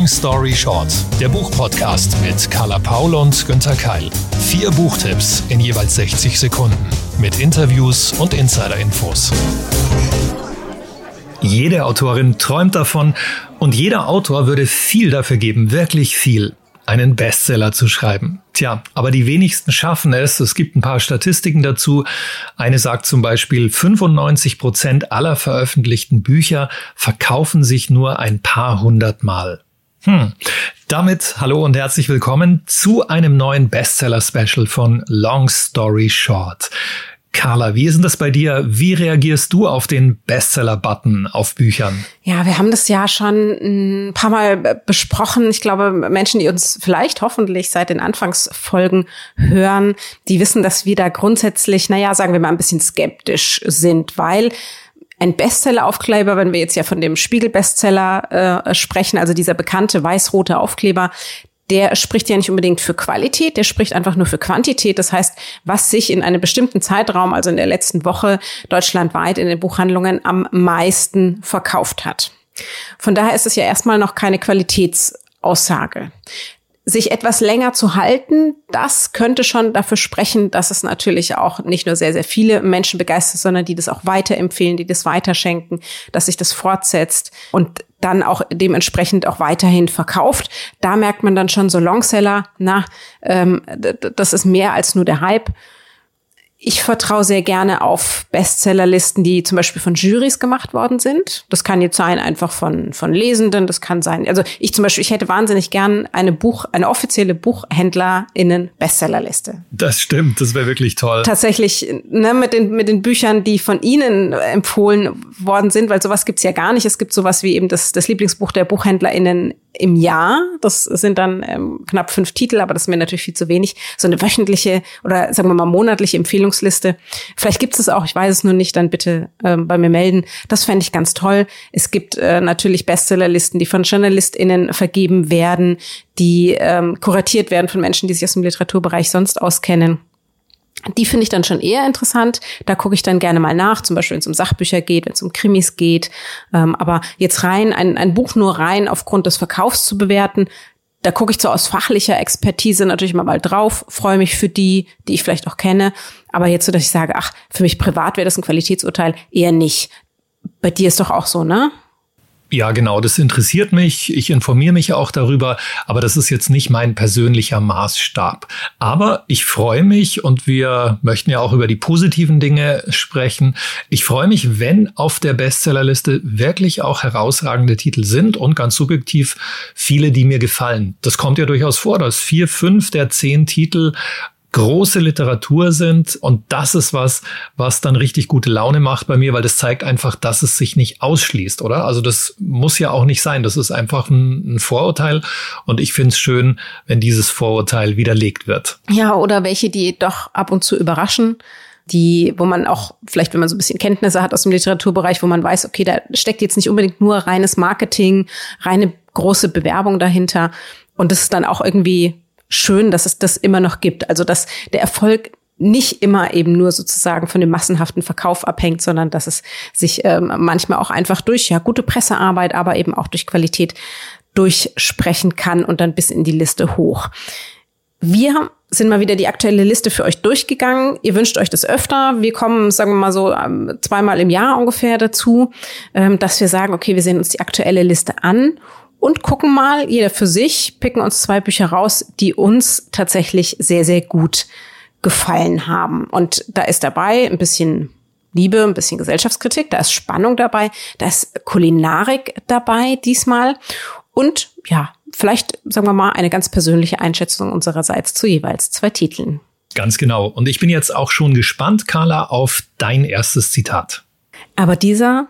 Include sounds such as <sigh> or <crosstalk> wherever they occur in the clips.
Long Story Short, der Buchpodcast mit Carla Paul und Günther Keil. Vier Buchtipps in jeweils 60 Sekunden mit Interviews und Insider-Infos. Jede Autorin träumt davon und jeder Autor würde viel dafür geben, wirklich viel, einen Bestseller zu schreiben. Tja, aber die wenigsten schaffen es. Es gibt ein paar Statistiken dazu. Eine sagt zum Beispiel, 95 Prozent aller veröffentlichten Bücher verkaufen sich nur ein paar hundert Mal. Hm. Damit hallo und herzlich willkommen zu einem neuen Bestseller-Special von Long Story Short. Carla, wie ist denn das bei dir? Wie reagierst du auf den Bestseller-Button auf Büchern? Ja, wir haben das ja schon ein paar Mal besprochen. Ich glaube, Menschen, die uns vielleicht hoffentlich seit den Anfangsfolgen hören, die wissen, dass wir da grundsätzlich, naja, sagen wir mal, ein bisschen skeptisch sind, weil ein Bestseller-Aufkleber, wenn wir jetzt ja von dem Spiegel-Bestseller äh, sprechen, also dieser bekannte weiß-rote Aufkleber, der spricht ja nicht unbedingt für Qualität, der spricht einfach nur für Quantität. Das heißt, was sich in einem bestimmten Zeitraum, also in der letzten Woche deutschlandweit in den Buchhandlungen am meisten verkauft hat. Von daher ist es ja erstmal noch keine Qualitätsaussage sich etwas länger zu halten, das könnte schon dafür sprechen, dass es natürlich auch nicht nur sehr, sehr viele Menschen begeistert, sondern die das auch weiterempfehlen, die das weiterschenken, dass sich das fortsetzt und dann auch dementsprechend auch weiterhin verkauft. Da merkt man dann schon so Longseller, na, ähm, das ist mehr als nur der Hype. Ich vertraue sehr gerne auf Bestsellerlisten, die zum Beispiel von Juries gemacht worden sind. Das kann jetzt sein einfach von, von Lesenden, das kann sein, also ich zum Beispiel, ich hätte wahnsinnig gern eine Buch, eine offizielle BuchhändlerInnen Bestsellerliste. Das stimmt, das wäre wirklich toll. Tatsächlich, ne, mit den, mit den Büchern, die von Ihnen empfohlen worden sind, weil sowas gibt's ja gar nicht. Es gibt sowas wie eben das, das Lieblingsbuch der BuchhändlerInnen im Jahr. Das sind dann ähm, knapp fünf Titel, aber das ist mir natürlich viel zu wenig. So eine wöchentliche oder sagen wir mal monatliche Empfehlungsliste. Vielleicht gibt es auch, ich weiß es nur nicht, dann bitte ähm, bei mir melden. Das fände ich ganz toll. Es gibt äh, natürlich Bestsellerlisten, die von JournalistInnen vergeben werden, die ähm, kuratiert werden von Menschen, die sich aus dem Literaturbereich sonst auskennen. Die finde ich dann schon eher interessant. Da gucke ich dann gerne mal nach, zum Beispiel wenn es um Sachbücher geht, wenn es um Krimis geht. Ähm, aber jetzt rein, ein, ein Buch nur rein aufgrund des Verkaufs zu bewerten, da gucke ich so aus fachlicher Expertise natürlich mal, mal drauf, freue mich für die, die ich vielleicht auch kenne. Aber jetzt so, dass ich sage, ach, für mich privat wäre das ein Qualitätsurteil, eher nicht. Bei dir ist doch auch so, ne? Ja, genau, das interessiert mich. Ich informiere mich auch darüber, aber das ist jetzt nicht mein persönlicher Maßstab. Aber ich freue mich und wir möchten ja auch über die positiven Dinge sprechen. Ich freue mich, wenn auf der Bestsellerliste wirklich auch herausragende Titel sind und ganz subjektiv viele, die mir gefallen. Das kommt ja durchaus vor, dass vier, fünf der zehn Titel große Literatur sind. Und das ist was, was dann richtig gute Laune macht bei mir, weil das zeigt einfach, dass es sich nicht ausschließt, oder? Also das muss ja auch nicht sein. Das ist einfach ein, ein Vorurteil. Und ich finde es schön, wenn dieses Vorurteil widerlegt wird. Ja, oder welche, die doch ab und zu überraschen die, wo man auch vielleicht, wenn man so ein bisschen Kenntnisse hat aus dem Literaturbereich, wo man weiß, okay, da steckt jetzt nicht unbedingt nur reines Marketing, reine große Bewerbung dahinter. Und das ist dann auch irgendwie schön, dass es das immer noch gibt. Also dass der Erfolg nicht immer eben nur sozusagen von dem massenhaften Verkauf abhängt, sondern dass es sich ähm, manchmal auch einfach durch ja gute Pressearbeit, aber eben auch durch Qualität durchsprechen kann und dann bis in die Liste hoch. Wir sind mal wieder die aktuelle Liste für euch durchgegangen. Ihr wünscht euch das öfter. Wir kommen, sagen wir mal so, ähm, zweimal im Jahr ungefähr dazu, ähm, dass wir sagen, okay, wir sehen uns die aktuelle Liste an und gucken mal, jeder für sich, picken uns zwei Bücher raus, die uns tatsächlich sehr, sehr gut gefallen haben. Und da ist dabei ein bisschen Liebe, ein bisschen Gesellschaftskritik, da ist Spannung dabei, da ist Kulinarik dabei diesmal und ja, vielleicht sagen wir mal eine ganz persönliche Einschätzung unsererseits zu jeweils zwei Titeln. Ganz genau. Und ich bin jetzt auch schon gespannt, Carla, auf dein erstes Zitat. Aber dieser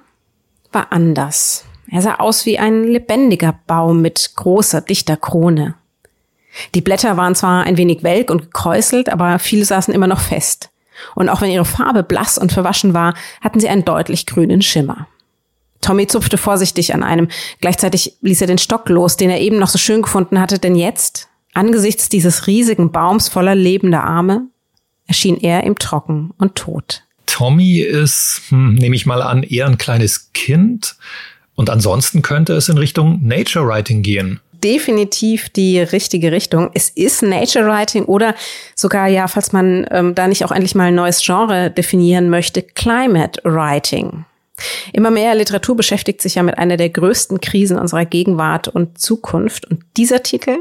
war anders. Er sah aus wie ein lebendiger Baum mit großer, dichter Krone. Die Blätter waren zwar ein wenig welk und gekräuselt, aber viele saßen immer noch fest. Und auch wenn ihre Farbe blass und verwaschen war, hatten sie einen deutlich grünen Schimmer. Tommy zupfte vorsichtig an einem. Gleichzeitig ließ er den Stock los, den er eben noch so schön gefunden hatte, denn jetzt, angesichts dieses riesigen Baums voller lebender Arme, erschien er ihm trocken und tot. Tommy ist, hm, nehme ich mal an, eher ein kleines Kind. Und ansonsten könnte es in Richtung Nature Writing gehen. definitiv die richtige Richtung. Es ist Nature Writing oder sogar ja, falls man ähm, da nicht auch endlich mal ein neues Genre definieren möchte, Climate Writing. Immer mehr Literatur beschäftigt sich ja mit einer der größten Krisen unserer Gegenwart und Zukunft. Und dieser Titel,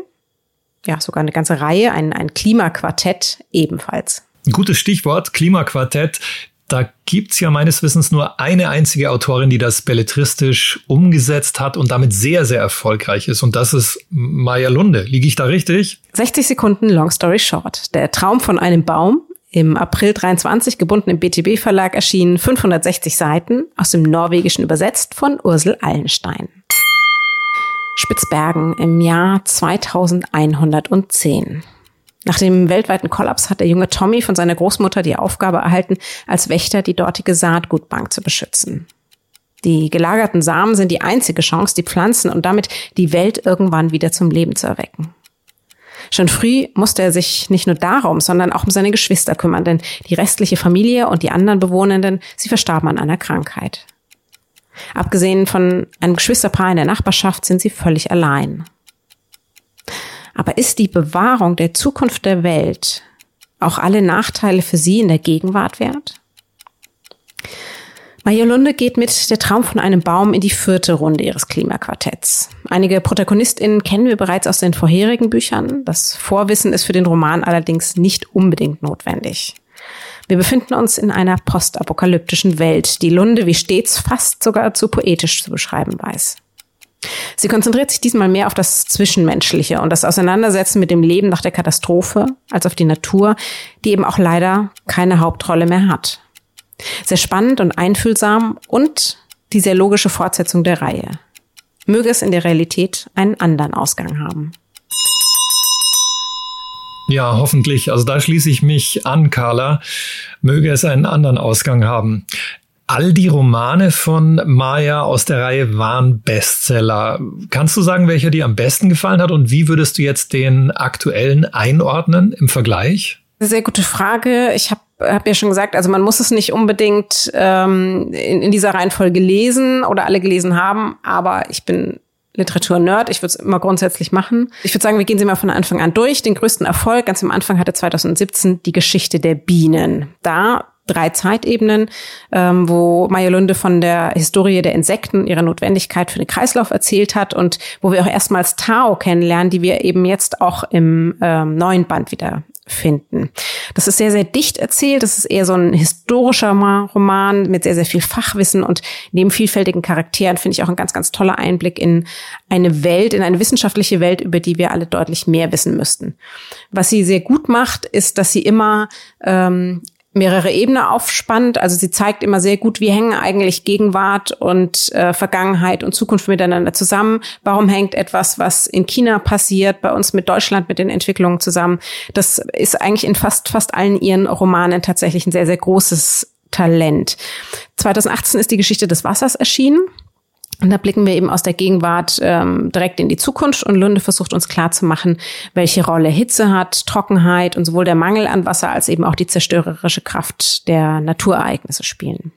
ja, sogar eine ganze Reihe, ein, ein Klimaquartett ebenfalls. Ein gutes Stichwort, Klimaquartett. Da gibt's ja meines Wissens nur eine einzige Autorin, die das belletristisch umgesetzt hat und damit sehr, sehr erfolgreich ist. Und das ist Maya Lunde. Liege ich da richtig? 60 Sekunden Long Story Short. Der Traum von einem Baum. Im April 23 gebunden im BTB Verlag erschienen 560 Seiten aus dem Norwegischen übersetzt von Ursel Allenstein. Spitzbergen im Jahr 2110. Nach dem weltweiten Kollaps hat der junge Tommy von seiner Großmutter die Aufgabe erhalten, als Wächter die dortige Saatgutbank zu beschützen. Die gelagerten Samen sind die einzige Chance, die Pflanzen und damit die Welt irgendwann wieder zum Leben zu erwecken. Schon früh musste er sich nicht nur darum, sondern auch um seine Geschwister kümmern, denn die restliche Familie und die anderen Bewohnenden, sie verstarben an einer Krankheit. Abgesehen von einem Geschwisterpaar in der Nachbarschaft sind sie völlig allein. Aber ist die Bewahrung der Zukunft der Welt auch alle Nachteile für sie in der Gegenwart wert? Majolunde geht mit Der Traum von einem Baum in die vierte Runde ihres Klimaquartetts. Einige ProtagonistInnen kennen wir bereits aus den vorherigen Büchern. Das Vorwissen ist für den Roman allerdings nicht unbedingt notwendig. Wir befinden uns in einer postapokalyptischen Welt, die Lunde wie stets fast sogar zu poetisch zu beschreiben weiß. Sie konzentriert sich diesmal mehr auf das Zwischenmenschliche und das Auseinandersetzen mit dem Leben nach der Katastrophe als auf die Natur, die eben auch leider keine Hauptrolle mehr hat. Sehr spannend und einfühlsam und die sehr logische Fortsetzung der Reihe. Möge es in der Realität einen anderen Ausgang haben. Ja, hoffentlich. Also da schließe ich mich an, Carla. Möge es einen anderen Ausgang haben. All die Romane von Maya aus der Reihe waren Bestseller. Kannst du sagen, welcher dir am besten gefallen hat und wie würdest du jetzt den aktuellen einordnen im Vergleich? Sehr gute Frage. Ich habe hab ja schon gesagt, also man muss es nicht unbedingt ähm, in, in dieser Reihenfolge lesen oder alle gelesen haben, aber ich bin Literatur-Nerd. Ich würde es immer grundsätzlich machen. Ich würde sagen, wir gehen sie mal von Anfang an durch. Den größten Erfolg ganz am Anfang hatte 2017 die Geschichte der Bienen. Da drei Zeitebenen, ähm, wo Mayolunde von der Historie der Insekten, ihrer Notwendigkeit für den Kreislauf erzählt hat und wo wir auch erstmals Tao kennenlernen, die wir eben jetzt auch im ähm, neuen Band wieder finden. Das ist sehr, sehr dicht erzählt. Das ist eher so ein historischer Roman mit sehr, sehr viel Fachwissen und neben vielfältigen Charakteren finde ich auch ein ganz, ganz toller Einblick in eine Welt, in eine wissenschaftliche Welt, über die wir alle deutlich mehr wissen müssten. Was sie sehr gut macht, ist, dass sie immer ähm, mehrere Ebenen aufspannt. Also sie zeigt immer sehr gut, wie hängen eigentlich Gegenwart und äh, Vergangenheit und Zukunft miteinander zusammen. Warum hängt etwas, was in China passiert, bei uns mit Deutschland, mit den Entwicklungen zusammen? Das ist eigentlich in fast, fast allen ihren Romanen tatsächlich ein sehr, sehr großes Talent. 2018 ist die Geschichte des Wassers erschienen. Und da blicken wir eben aus der Gegenwart ähm, direkt in die Zukunft und Lunde versucht uns klarzumachen, welche Rolle Hitze hat, Trockenheit und sowohl der Mangel an Wasser als eben auch die zerstörerische Kraft der Naturereignisse spielen.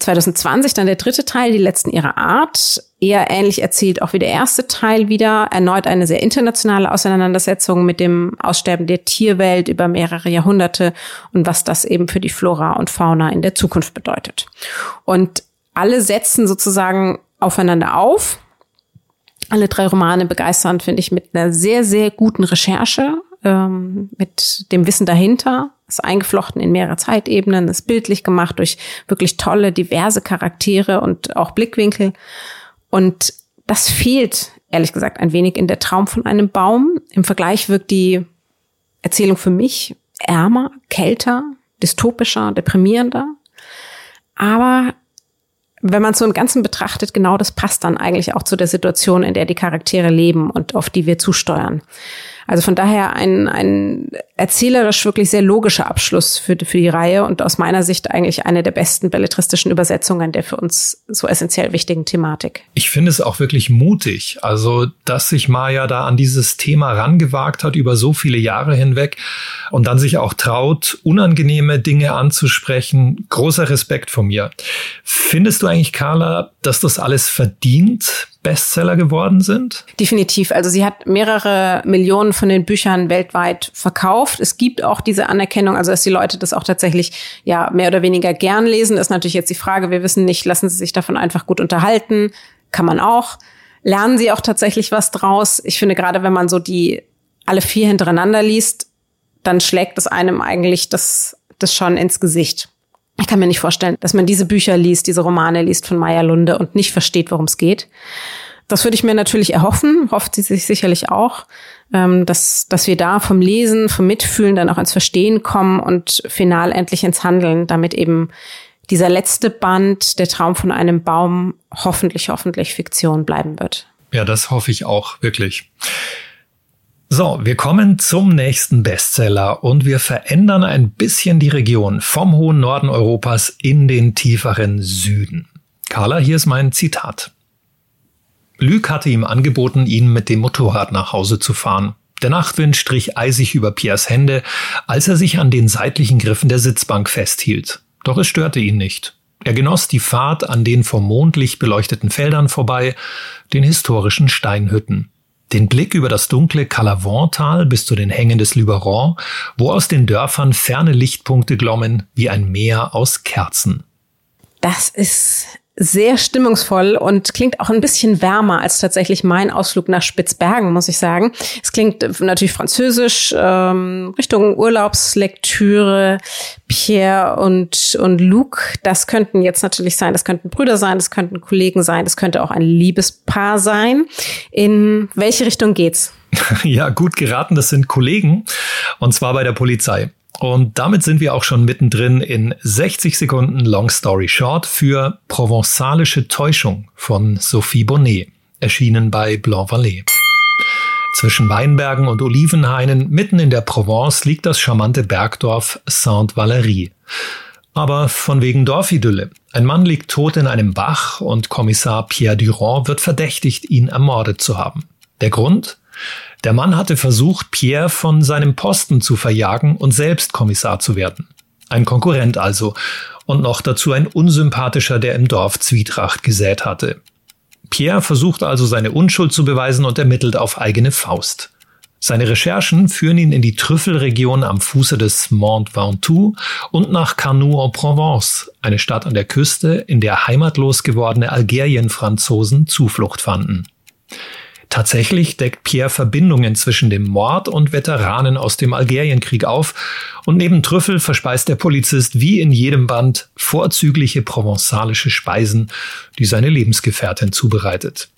2020 dann der dritte Teil, die letzten ihrer Art. Eher ähnlich erzählt auch wie der erste Teil wieder. Erneut eine sehr internationale Auseinandersetzung mit dem Aussterben der Tierwelt über mehrere Jahrhunderte und was das eben für die Flora und Fauna in der Zukunft bedeutet. Und alle setzen sozusagen aufeinander auf. Alle drei Romane begeistern, finde ich, mit einer sehr, sehr guten Recherche, ähm, mit dem Wissen dahinter. Ist eingeflochten in mehrere Zeitebenen, ist bildlich gemacht durch wirklich tolle, diverse Charaktere und auch Blickwinkel. Und das fehlt, ehrlich gesagt, ein wenig in der Traum von einem Baum. Im Vergleich wirkt die Erzählung für mich ärmer, kälter, dystopischer, deprimierender. Aber wenn man so im Ganzen betrachtet, genau das passt dann eigentlich auch zu der Situation, in der die Charaktere leben und auf die wir zusteuern. Also von daher ein, ein erzählerisch wirklich sehr logischer Abschluss für, für die Reihe und aus meiner Sicht eigentlich eine der besten belletristischen Übersetzungen der für uns so essentiell wichtigen Thematik. Ich finde es auch wirklich mutig, also dass sich Maya da an dieses Thema rangewagt hat über so viele Jahre hinweg und dann sich auch traut, unangenehme Dinge anzusprechen. Großer Respekt von mir. Findest du eigentlich, Carla, dass das alles verdient? Bestseller geworden sind? Definitiv. Also sie hat mehrere Millionen von den Büchern weltweit verkauft. Es gibt auch diese Anerkennung, also dass die Leute das auch tatsächlich ja mehr oder weniger gern lesen. Ist natürlich jetzt die Frage. Wir wissen nicht, lassen sie sich davon einfach gut unterhalten? Kann man auch. Lernen sie auch tatsächlich was draus? Ich finde gerade, wenn man so die alle vier hintereinander liest, dann schlägt es einem eigentlich das, das schon ins Gesicht. Ich kann mir nicht vorstellen, dass man diese Bücher liest, diese Romane liest von Maya Lunde und nicht versteht, worum es geht. Das würde ich mir natürlich erhoffen, hofft sie sich sicherlich auch, ähm, dass, dass wir da vom Lesen, vom Mitfühlen dann auch ins Verstehen kommen und final endlich ins Handeln, damit eben dieser letzte Band, der Traum von einem Baum, hoffentlich, hoffentlich Fiktion bleiben wird. Ja, das hoffe ich auch, wirklich. So, wir kommen zum nächsten Bestseller und wir verändern ein bisschen die Region vom hohen Norden Europas in den tieferen Süden. Carla, hier ist mein Zitat. Lüg hatte ihm angeboten, ihn mit dem Motorrad nach Hause zu fahren. Der Nachtwind strich eisig über Piers Hände, als er sich an den seitlichen Griffen der Sitzbank festhielt. Doch es störte ihn nicht. Er genoss die Fahrt an den vom Mondlicht beleuchteten Feldern vorbei, den historischen Steinhütten den Blick über das dunkle Calavant-Tal bis zu den Hängen des Luberon, wo aus den Dörfern ferne Lichtpunkte glommen wie ein Meer aus Kerzen. Das ist sehr stimmungsvoll und klingt auch ein bisschen wärmer als tatsächlich mein Ausflug nach Spitzbergen, muss ich sagen. Es klingt natürlich französisch, ähm, Richtung Urlaubslektüre. Pierre und, und Luke, das könnten jetzt natürlich sein, das könnten Brüder sein, das könnten Kollegen sein, das könnte auch ein Liebespaar sein. In welche Richtung geht's? <laughs> Ja, gut geraten, das sind Kollegen und zwar bei der Polizei. Und damit sind wir auch schon mittendrin in 60 Sekunden Long Story Short für Provenzalische Täuschung von Sophie Bonnet, erschienen bei Blanc Vallée. Zwischen Weinbergen und Olivenhainen mitten in der Provence liegt das charmante Bergdorf Sainte-Valerie. Aber von wegen Dorfidylle. Ein Mann liegt tot in einem Bach und Kommissar Pierre Durand wird verdächtigt, ihn ermordet zu haben. Der Grund? Der Mann hatte versucht, Pierre von seinem Posten zu verjagen und selbst Kommissar zu werden. Ein Konkurrent also. Und noch dazu ein unsympathischer, der im Dorf Zwietracht gesät hatte. Pierre versucht also seine Unschuld zu beweisen und ermittelt auf eigene Faust. Seine Recherchen führen ihn in die Trüffelregion am Fuße des Mont Ventoux und nach Carnoux-en-Provence, eine Stadt an der Küste, in der heimatlos gewordene Algerien-Franzosen Zuflucht fanden. Tatsächlich deckt Pierre Verbindungen zwischen dem Mord und Veteranen aus dem Algerienkrieg auf und neben Trüffel verspeist der Polizist wie in jedem Band vorzügliche provenzalische Speisen, die seine Lebensgefährtin zubereitet.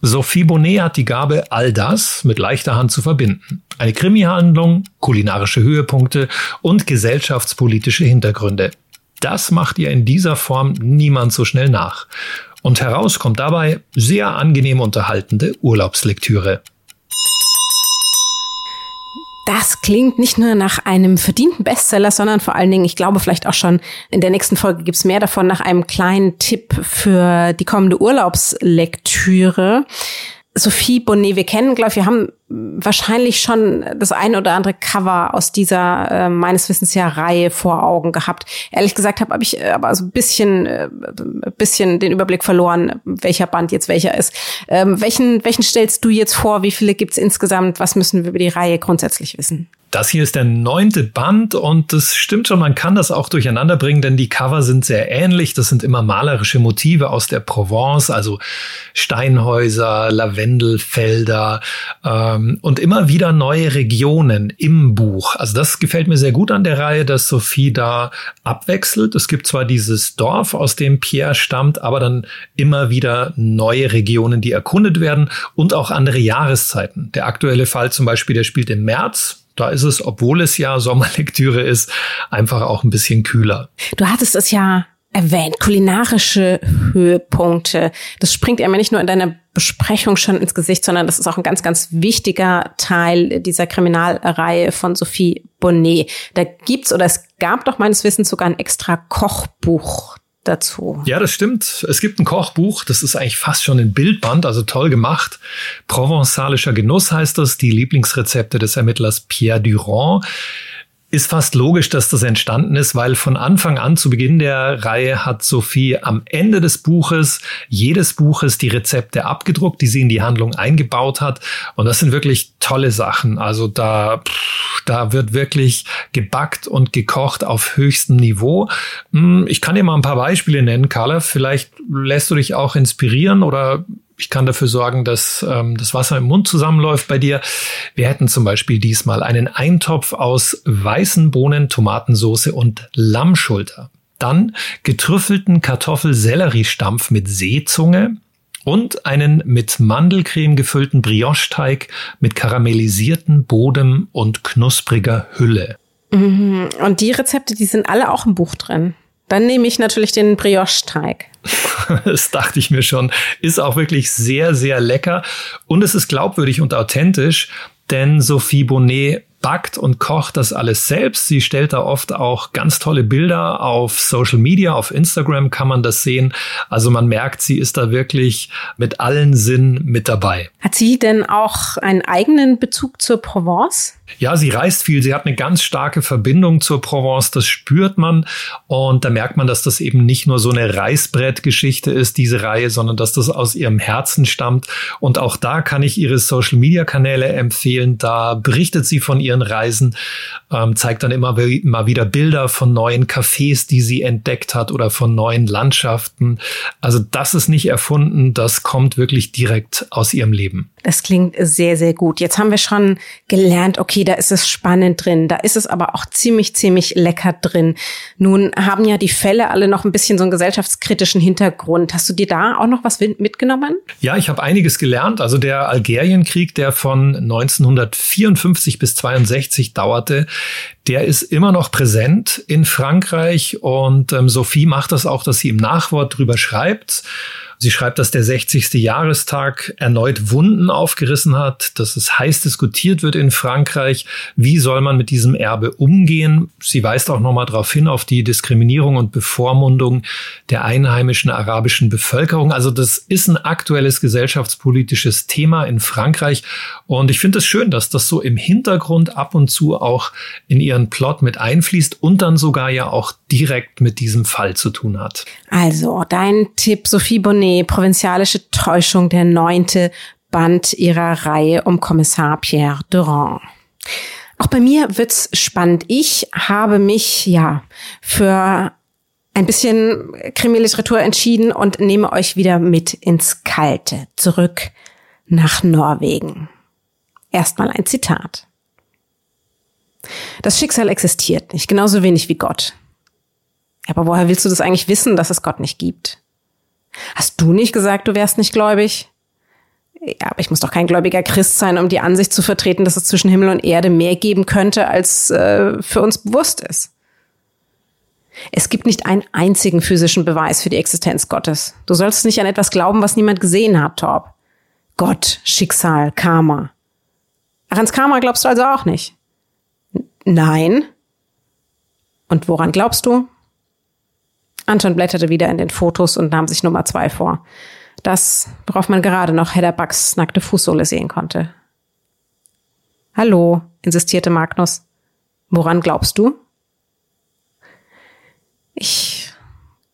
Sophie Bonnet hat die Gabe, all das mit leichter Hand zu verbinden. Eine Krimihandlung, kulinarische Höhepunkte und gesellschaftspolitische Hintergründe. Das macht ihr in dieser Form niemand so schnell nach. Und heraus kommt dabei sehr angenehm unterhaltende Urlaubslektüre. Das klingt nicht nur nach einem verdienten Bestseller, sondern vor allen Dingen, ich glaube vielleicht auch schon in der nächsten Folge gibt's mehr davon, nach einem kleinen Tipp für die kommende Urlaubslektüre. Sophie Bonnet, wir kennen, glaube ich, wir haben wahrscheinlich schon das ein oder andere Cover aus dieser äh, meines Wissens ja Reihe vor Augen gehabt. Ehrlich gesagt habe hab ich äh, aber so ein bisschen, äh, bisschen den Überblick verloren, welcher Band jetzt welcher ist. Ähm, welchen, welchen stellst du jetzt vor? Wie viele gibt's insgesamt? Was müssen wir über die Reihe grundsätzlich wissen? Das hier ist der neunte Band und das stimmt schon, man kann das auch durcheinander bringen, denn die Cover sind sehr ähnlich. Das sind immer malerische Motive aus der Provence, also Steinhäuser, Lavendelfelder ähm, und immer wieder neue Regionen im Buch. Also das gefällt mir sehr gut an der Reihe, dass Sophie da abwechselt. Es gibt zwar dieses Dorf, aus dem Pierre stammt, aber dann immer wieder neue Regionen, die erkundet werden und auch andere Jahreszeiten. Der aktuelle Fall zum Beispiel, der spielt im März da ist es, obwohl es ja Sommerlektüre ist, einfach auch ein bisschen kühler. Du hattest es ja erwähnt, kulinarische Höhepunkte. Das springt ja nicht nur in deiner Besprechung schon ins Gesicht, sondern das ist auch ein ganz, ganz wichtiger Teil dieser Kriminalreihe von Sophie Bonnet. Da gibt's oder es gab doch meines Wissens sogar ein extra Kochbuch dazu. Ja, das stimmt. Es gibt ein Kochbuch, das ist eigentlich fast schon ein Bildband, also toll gemacht. Provenzalischer Genuss heißt das, die Lieblingsrezepte des Ermittlers Pierre Durand. Ist fast logisch, dass das entstanden ist, weil von Anfang an zu Beginn der Reihe hat Sophie am Ende des Buches, jedes Buches, die Rezepte abgedruckt, die sie in die Handlung eingebaut hat. Und das sind wirklich tolle Sachen. Also da, da wird wirklich gebackt und gekocht auf höchstem Niveau. Hm, ich kann dir mal ein paar Beispiele nennen, Carla. Vielleicht lässt du dich auch inspirieren oder ich kann dafür sorgen, dass ähm, das Wasser im Mund zusammenläuft bei dir. Wir hätten zum Beispiel diesmal einen Eintopf aus weißen Bohnen, Tomatensauce und Lammschulter. Dann getrüffelten Kartoffel-Sellerie-Stampf mit Seezunge und einen mit Mandelcreme gefüllten Brioche-Teig mit karamellisierten Boden und knuspriger Hülle. Mhm. Und die Rezepte, die sind alle auch im Buch drin. Dann nehme ich natürlich den Brioche-Teig. <laughs> das dachte ich mir schon. Ist auch wirklich sehr, sehr lecker. Und es ist glaubwürdig und authentisch, denn Sophie Bonnet backt und kocht das alles selbst. Sie stellt da oft auch ganz tolle Bilder auf Social Media, auf Instagram kann man das sehen. Also man merkt, sie ist da wirklich mit allen Sinnen mit dabei. Hat sie denn auch einen eigenen Bezug zur Provence? Ja, sie reist viel. Sie hat eine ganz starke Verbindung zur Provence. Das spürt man. Und da merkt man, dass das eben nicht nur so eine Reißbrettgeschichte ist, diese Reihe, sondern dass das aus ihrem Herzen stammt. Und auch da kann ich ihre Social Media Kanäle empfehlen. Da berichtet sie von ihren Reisen, ähm, zeigt dann immer mal wieder Bilder von neuen Cafés, die sie entdeckt hat oder von neuen Landschaften. Also das ist nicht erfunden. Das kommt wirklich direkt aus ihrem Leben. Das klingt sehr, sehr gut. Jetzt haben wir schon gelernt, okay, da ist es spannend drin, da ist es aber auch ziemlich, ziemlich lecker drin. Nun haben ja die Fälle alle noch ein bisschen so einen gesellschaftskritischen Hintergrund. Hast du dir da auch noch was mitgenommen? Ja, ich habe einiges gelernt. Also der Algerienkrieg, der von 1954 bis 62 dauerte, der ist immer noch präsent in Frankreich und ähm, Sophie macht das auch, dass sie im Nachwort drüber schreibt. Sie schreibt, dass der 60. Jahrestag erneut Wunden aufgerissen hat, dass es heiß diskutiert wird in Frankreich. Wie soll man mit diesem Erbe umgehen? Sie weist auch nochmal darauf hin, auf die Diskriminierung und Bevormundung der einheimischen arabischen Bevölkerung. Also das ist ein aktuelles gesellschaftspolitisches Thema in Frankreich. Und ich finde es schön, dass das so im Hintergrund ab und zu auch in ihren Plot mit einfließt und dann sogar ja auch direkt mit diesem Fall zu tun hat. Also dein Tipp, Sophie Bonnet Provinzialische Täuschung, der neunte Band ihrer Reihe um Kommissar Pierre Durand. Auch bei mir wird's spannend. Ich habe mich ja für ein bisschen Krimiliteratur entschieden und nehme euch wieder mit ins Kalte, zurück nach Norwegen. Erstmal ein Zitat. Das Schicksal existiert nicht, genauso wenig wie Gott. Aber woher willst du das eigentlich wissen, dass es Gott nicht gibt? Hast du nicht gesagt, du wärst nicht gläubig? Ja, aber ich muss doch kein gläubiger Christ sein, um die Ansicht zu vertreten, dass es zwischen Himmel und Erde mehr geben könnte, als äh, für uns bewusst ist. Es gibt nicht einen einzigen physischen Beweis für die Existenz Gottes. Du sollst nicht an etwas glauben, was niemand gesehen hat, Torb. Gott, Schicksal, Karma. Ach, ans Karma glaubst du also auch nicht? N nein. Und woran glaubst du? Anton blätterte wieder in den Fotos und nahm sich Nummer zwei vor. Das, worauf man gerade noch Hedda Bucks nackte Fußsohle sehen konnte. Hallo, insistierte Magnus. Woran glaubst du? Ich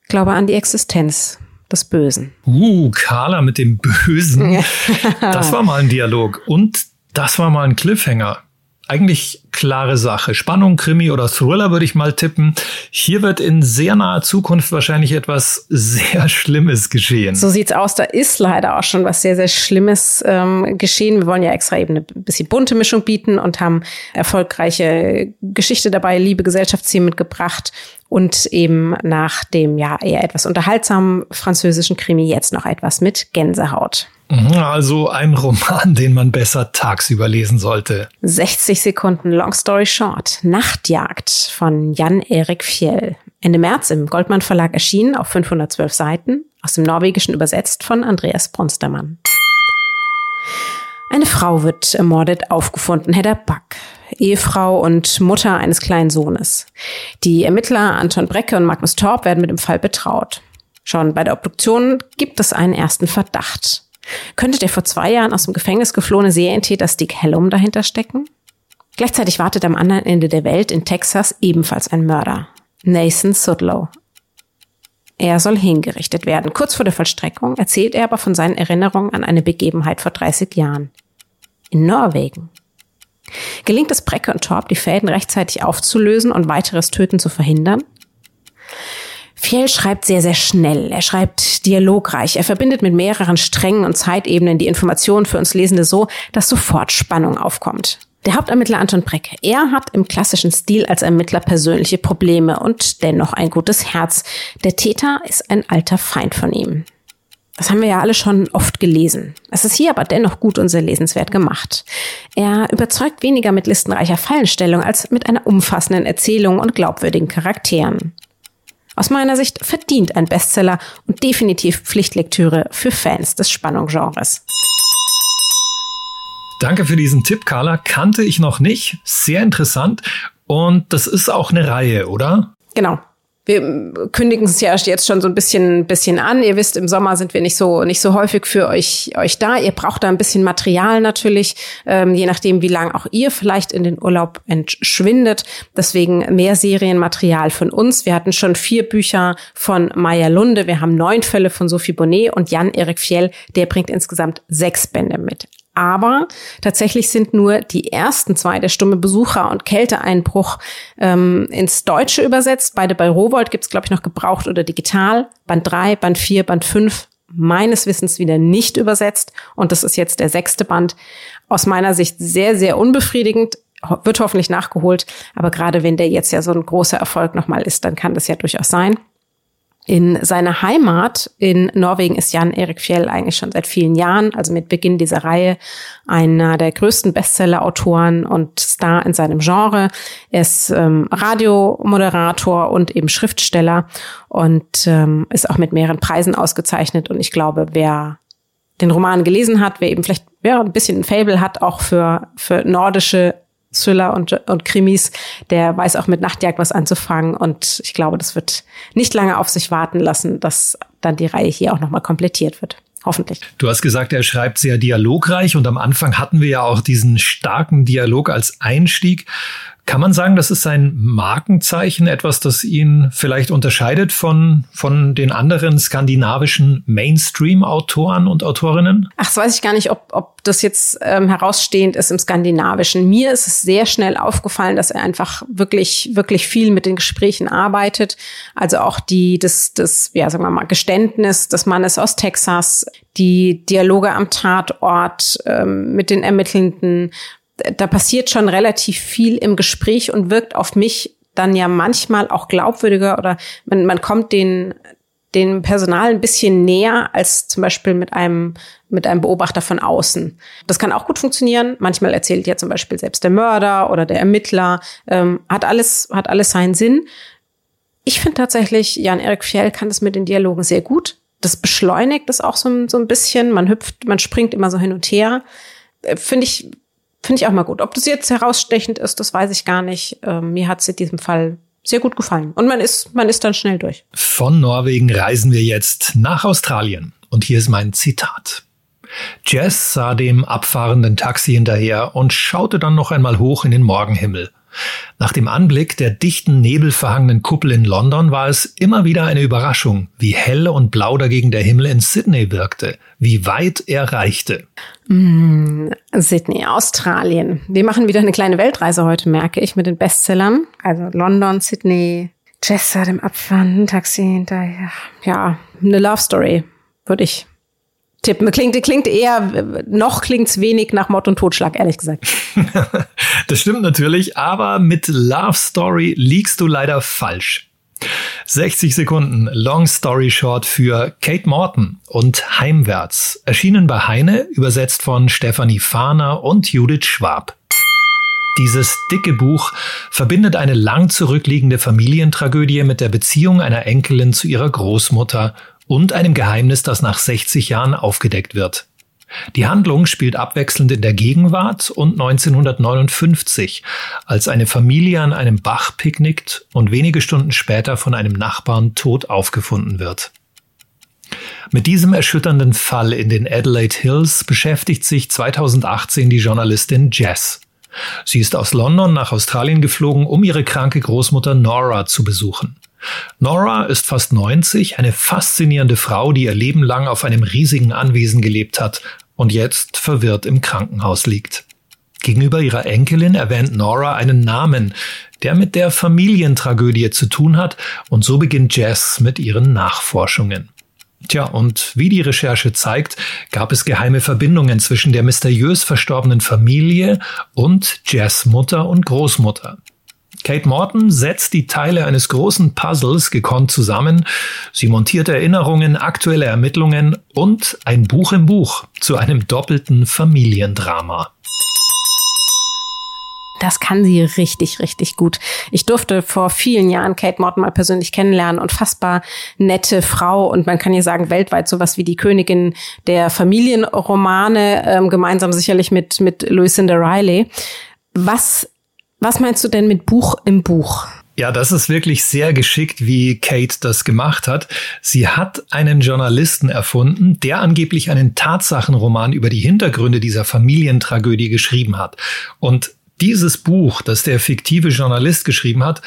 glaube an die Existenz des Bösen. Uh, Carla mit dem Bösen. <laughs> das war mal ein Dialog. Und das war mal ein Cliffhanger eigentlich klare Sache. Spannung, Krimi oder Thriller würde ich mal tippen. Hier wird in sehr naher Zukunft wahrscheinlich etwas sehr Schlimmes geschehen. So sieht's aus. Da ist leider auch schon was sehr, sehr Schlimmes ähm, geschehen. Wir wollen ja extra eben eine bisschen bunte Mischung bieten und haben erfolgreiche Geschichte dabei, liebe Gesellschaftsthemen mitgebracht und eben nach dem ja eher etwas unterhaltsamen französischen Krimi jetzt noch etwas mit Gänsehaut. Mhm, also ein Roman, den man besser tagsüber lesen sollte. 60 Sekunden Long Story Short. Nachtjagd von Jan-Erik Fjell. Ende März im Goldmann Verlag erschienen auf 512 Seiten, aus dem Norwegischen übersetzt von Andreas Bronstermann. Eine Frau wird ermordet aufgefunden, Hedda Back, Ehefrau und Mutter eines kleinen Sohnes. Die Ermittler Anton Brecke und Magnus Torp werden mit dem Fall betraut. Schon bei der Obduktion gibt es einen ersten Verdacht. Könnte der vor zwei Jahren aus dem Gefängnis geflohene Serientäter Stick Hellum dahinter stecken? Gleichzeitig wartet am anderen Ende der Welt in Texas ebenfalls ein Mörder. Nathan Sudlow. Er soll hingerichtet werden. Kurz vor der Vollstreckung erzählt er aber von seinen Erinnerungen an eine Begebenheit vor 30 Jahren. In Norwegen. Gelingt es Brecke und Torb, die Fäden rechtzeitig aufzulösen und weiteres Töten zu verhindern? Fjell schreibt sehr, sehr schnell. Er schreibt dialogreich. Er verbindet mit mehreren Strängen und Zeitebenen die Informationen für uns Lesende so, dass sofort Spannung aufkommt. Der Hauptermittler Anton Breck, er hat im klassischen Stil als Ermittler persönliche Probleme und dennoch ein gutes Herz. Der Täter ist ein alter Feind von ihm. Das haben wir ja alle schon oft gelesen. Es ist hier aber dennoch gut und sehr lesenswert gemacht. Er überzeugt weniger mit listenreicher Fallenstellung als mit einer umfassenden Erzählung und glaubwürdigen Charakteren. Aus meiner Sicht verdient ein Bestseller und definitiv Pflichtlektüre für Fans des Spannungsgenres. Danke für diesen Tipp, Carla. Kannte ich noch nicht. Sehr interessant. Und das ist auch eine Reihe, oder? Genau wir kündigen es ja jetzt schon so ein bisschen, bisschen an. Ihr wisst, im Sommer sind wir nicht so, nicht so häufig für euch, euch da. Ihr braucht da ein bisschen Material natürlich, ähm, je nachdem, wie lang auch ihr vielleicht in den Urlaub entschwindet. Deswegen mehr Serienmaterial von uns. Wir hatten schon vier Bücher von Maya Lunde. Wir haben neun Fälle von Sophie Bonnet und Jan-Erik Fjell. Der bringt insgesamt sechs Bände mit. Aber tatsächlich sind nur die ersten zwei, der stumme Besucher und Kälteeinbruch, ähm, ins Deutsche übersetzt. Beide bei Rowold gibt's glaube ich, noch gebraucht oder digital. Band drei, Band vier, Band fünf meines Wissens wieder nicht übersetzt. Und das ist jetzt der sechste Band. Aus meiner Sicht sehr, sehr unbefriedigend. Wird hoffentlich nachgeholt. Aber gerade wenn der jetzt ja so ein großer Erfolg nochmal ist, dann kann das ja durchaus sein. In seiner Heimat in Norwegen ist Jan-Erik Fjell eigentlich schon seit vielen Jahren, also mit Beginn dieser Reihe, einer der größten Bestseller-Autoren und Star in seinem Genre. Er ist ähm, Radiomoderator und eben Schriftsteller und ähm, ist auch mit mehreren Preisen ausgezeichnet. Und ich glaube, wer den Roman gelesen hat, wer eben vielleicht ja, ein bisschen ein Fable hat, auch für, für nordische Thriller und, und Krimis, der weiß auch mit Nachtjagd was anzufangen. Und ich glaube, das wird nicht lange auf sich warten lassen, dass dann die Reihe hier auch nochmal komplettiert wird. Hoffentlich. Du hast gesagt, er schreibt sehr dialogreich und am Anfang hatten wir ja auch diesen starken Dialog als Einstieg. Kann man sagen, das ist sein Markenzeichen, etwas, das ihn vielleicht unterscheidet von, von den anderen skandinavischen Mainstream-Autoren und Autorinnen? Ach, das weiß ich gar nicht, ob, ob das jetzt ähm, herausstehend ist im Skandinavischen. Mir ist es sehr schnell aufgefallen, dass er einfach wirklich, wirklich viel mit den Gesprächen arbeitet. Also auch die, das, das, ja, sagen wir mal, Geständnis des Mannes aus Texas, die Dialoge am Tatort ähm, mit den Ermittelnden, da passiert schon relativ viel im Gespräch und wirkt auf mich dann ja manchmal auch glaubwürdiger oder man, man kommt den, den Personal ein bisschen näher als zum Beispiel mit einem, mit einem Beobachter von außen. Das kann auch gut funktionieren. Manchmal erzählt ja zum Beispiel selbst der Mörder oder der Ermittler. Ähm, hat alles, hat alles seinen Sinn. Ich finde tatsächlich, Jan-Erik Fjell kann das mit den Dialogen sehr gut. Das beschleunigt das auch so, so ein bisschen. Man hüpft, man springt immer so hin und her. Äh, finde ich, Finde ich auch mal gut. Ob das jetzt herausstechend ist, das weiß ich gar nicht. Ähm, mir hat es in diesem Fall sehr gut gefallen. Und man ist, man ist dann schnell durch. Von Norwegen reisen wir jetzt nach Australien. Und hier ist mein Zitat. Jess sah dem abfahrenden Taxi hinterher und schaute dann noch einmal hoch in den Morgenhimmel. Nach dem Anblick der dichten, nebelverhangenen Kuppel in London war es immer wieder eine Überraschung, wie hell und blau dagegen der Himmel in Sydney wirkte, wie weit er reichte. Mm, Sydney, Australien. Wir machen wieder eine kleine Weltreise heute, merke ich, mit den Bestsellern. Also London, Sydney, Jessa dem Abfahren, Taxi hinterher. Ja, eine Love Story, würde ich tippen. Klingt, klingt eher, noch klingt's wenig nach Mord und Totschlag, ehrlich gesagt. <laughs> das stimmt natürlich, aber mit Love Story liegst du leider falsch. 60 Sekunden Long Story Short für Kate Morton und Heimwärts, erschienen bei Heine, übersetzt von Stephanie Fahner und Judith Schwab. Dieses dicke Buch verbindet eine lang zurückliegende Familientragödie mit der Beziehung einer Enkelin zu ihrer Großmutter und einem Geheimnis, das nach 60 Jahren aufgedeckt wird. Die Handlung spielt abwechselnd in der Gegenwart und 1959, als eine Familie an einem Bach picknickt und wenige Stunden später von einem Nachbarn tot aufgefunden wird. Mit diesem erschütternden Fall in den Adelaide Hills beschäftigt sich 2018 die Journalistin Jess. Sie ist aus London nach Australien geflogen, um ihre kranke Großmutter Nora zu besuchen. Nora ist fast 90, eine faszinierende Frau, die ihr Leben lang auf einem riesigen Anwesen gelebt hat und jetzt verwirrt im Krankenhaus liegt. Gegenüber ihrer Enkelin erwähnt Nora einen Namen, der mit der Familientragödie zu tun hat, und so beginnt Jess mit ihren Nachforschungen. Tja, und wie die Recherche zeigt, gab es geheime Verbindungen zwischen der mysteriös verstorbenen Familie und Jess Mutter und Großmutter. Kate Morton setzt die Teile eines großen Puzzles gekonnt zusammen. Sie montiert Erinnerungen, aktuelle Ermittlungen und ein Buch im Buch zu einem doppelten Familiendrama. Das kann sie richtig, richtig gut. Ich durfte vor vielen Jahren Kate Morton mal persönlich kennenlernen. Unfassbar nette Frau und man kann ja sagen, weltweit sowas wie die Königin der Familienromane, ähm, gemeinsam sicherlich mit, mit Lucinda Riley. Was was meinst du denn mit Buch im Buch? Ja, das ist wirklich sehr geschickt, wie Kate das gemacht hat. Sie hat einen Journalisten erfunden, der angeblich einen Tatsachenroman über die Hintergründe dieser Familientragödie geschrieben hat. Und dieses Buch, das der fiktive Journalist geschrieben hat,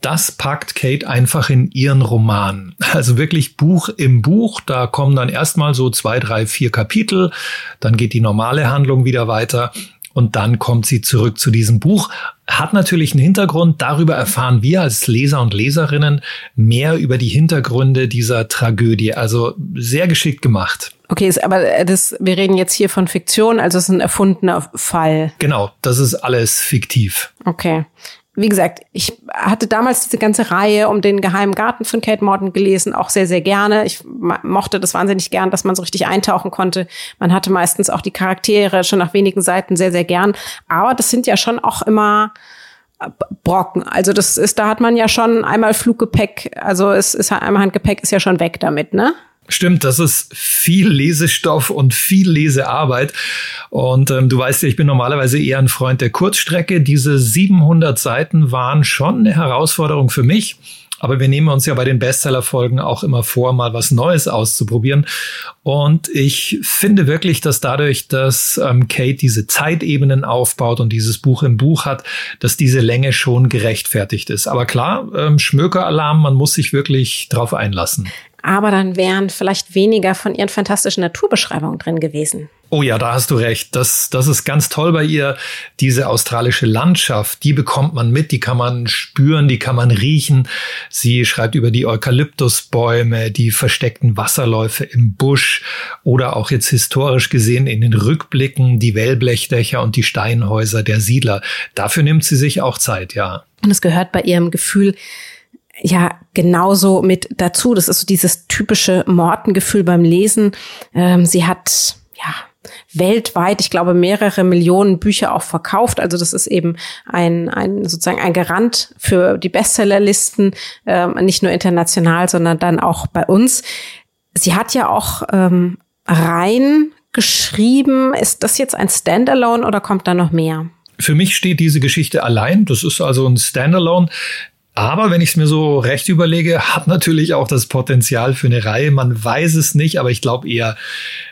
das packt Kate einfach in ihren Roman. Also wirklich Buch im Buch. Da kommen dann erstmal so zwei, drei, vier Kapitel. Dann geht die normale Handlung wieder weiter. Und dann kommt sie zurück zu diesem Buch. Hat natürlich einen Hintergrund. Darüber erfahren wir als Leser und Leserinnen mehr über die Hintergründe dieser Tragödie. Also sehr geschickt gemacht. Okay, aber das, wir reden jetzt hier von Fiktion, also es ist ein erfundener Fall. Genau, das ist alles fiktiv. Okay wie gesagt, ich hatte damals diese ganze Reihe um den geheimen Garten von Kate Morton gelesen, auch sehr, sehr gerne. Ich mochte das wahnsinnig gern, dass man so richtig eintauchen konnte. Man hatte meistens auch die Charaktere schon nach wenigen Seiten sehr, sehr gern. Aber das sind ja schon auch immer äh, Brocken. Also das ist, da hat man ja schon einmal Fluggepäck, also es ist einmal Handgepäck ist ja schon weg damit, ne? Stimmt, das ist viel Lesestoff und viel Lesearbeit. Und ähm, du weißt ja, ich bin normalerweise eher ein Freund der Kurzstrecke. Diese 700 Seiten waren schon eine Herausforderung für mich. Aber wir nehmen uns ja bei den Bestseller-Folgen auch immer vor, mal was Neues auszuprobieren. Und ich finde wirklich, dass dadurch, dass ähm, Kate diese Zeitebenen aufbaut und dieses Buch im Buch hat, dass diese Länge schon gerechtfertigt ist. Aber klar, ähm, Schmökeralarm, man muss sich wirklich drauf einlassen aber dann wären vielleicht weniger von ihren fantastischen Naturbeschreibungen drin gewesen. Oh ja, da hast du recht. Das, das ist ganz toll bei ihr. Diese australische Landschaft, die bekommt man mit, die kann man spüren, die kann man riechen. Sie schreibt über die Eukalyptusbäume, die versteckten Wasserläufe im Busch oder auch jetzt historisch gesehen in den Rückblicken die Wellblechdächer und die Steinhäuser der Siedler. Dafür nimmt sie sich auch Zeit, ja. Und es gehört bei ihrem Gefühl ja genauso mit dazu. Das ist so dieses typische Mortengefühl beim Lesen. Ähm, sie hat ja weltweit, ich glaube, mehrere Millionen Bücher auch verkauft. Also das ist eben ein, ein sozusagen ein Garant für die Bestsellerlisten, ähm, nicht nur international, sondern dann auch bei uns. Sie hat ja auch ähm, rein geschrieben. Ist das jetzt ein Standalone oder kommt da noch mehr? Für mich steht diese Geschichte allein. Das ist also ein Standalone. Aber wenn ich es mir so recht überlege, hat natürlich auch das Potenzial für eine Reihe. Man weiß es nicht, aber ich glaube eher,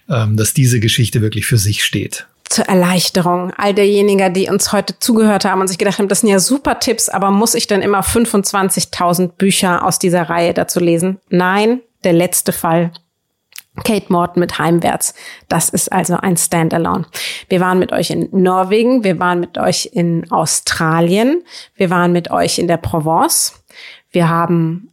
ähm, dass diese Geschichte wirklich für sich steht zur Erleichterung all derjenigen, die uns heute zugehört haben und sich gedacht haben, das sind ja super Tipps, aber muss ich denn immer 25.000 Bücher aus dieser Reihe dazu lesen? Nein, der letzte Fall Kate Morton mit Heimwärts. Das ist also ein Standalone. Wir waren mit euch in Norwegen, wir waren mit euch in Australien, wir waren mit euch in der Provence. Wir haben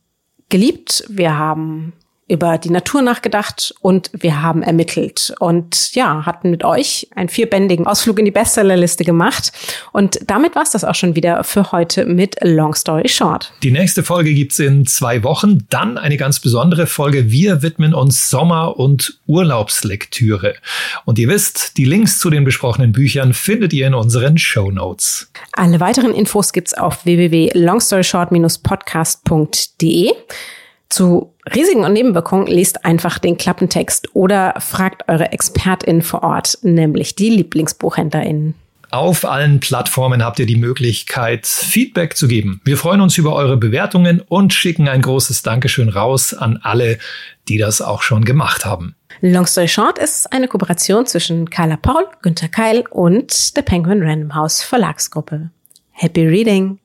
geliebt, wir haben über die Natur nachgedacht und wir haben ermittelt und ja, hatten mit euch einen vierbändigen Ausflug in die Bestsellerliste gemacht. Und damit war es das auch schon wieder für heute mit Long Story Short. Die nächste Folge gibt's in zwei Wochen, dann eine ganz besondere Folge. Wir widmen uns Sommer- und Urlaubslektüre. Und ihr wisst, die Links zu den besprochenen Büchern findet ihr in unseren Show Notes. Alle weiteren Infos gibt's auf www.longstoryshort-podcast.de. Zu Risiken und Nebenwirkungen lest einfach den Klappentext oder fragt eure ExpertInnen vor Ort, nämlich die LieblingsbuchhändlerInnen. Auf allen Plattformen habt ihr die Möglichkeit, Feedback zu geben. Wir freuen uns über eure Bewertungen und schicken ein großes Dankeschön raus an alle, die das auch schon gemacht haben. Long Story Short ist eine Kooperation zwischen Carla Paul, Günter Keil und der Penguin Random House Verlagsgruppe. Happy Reading!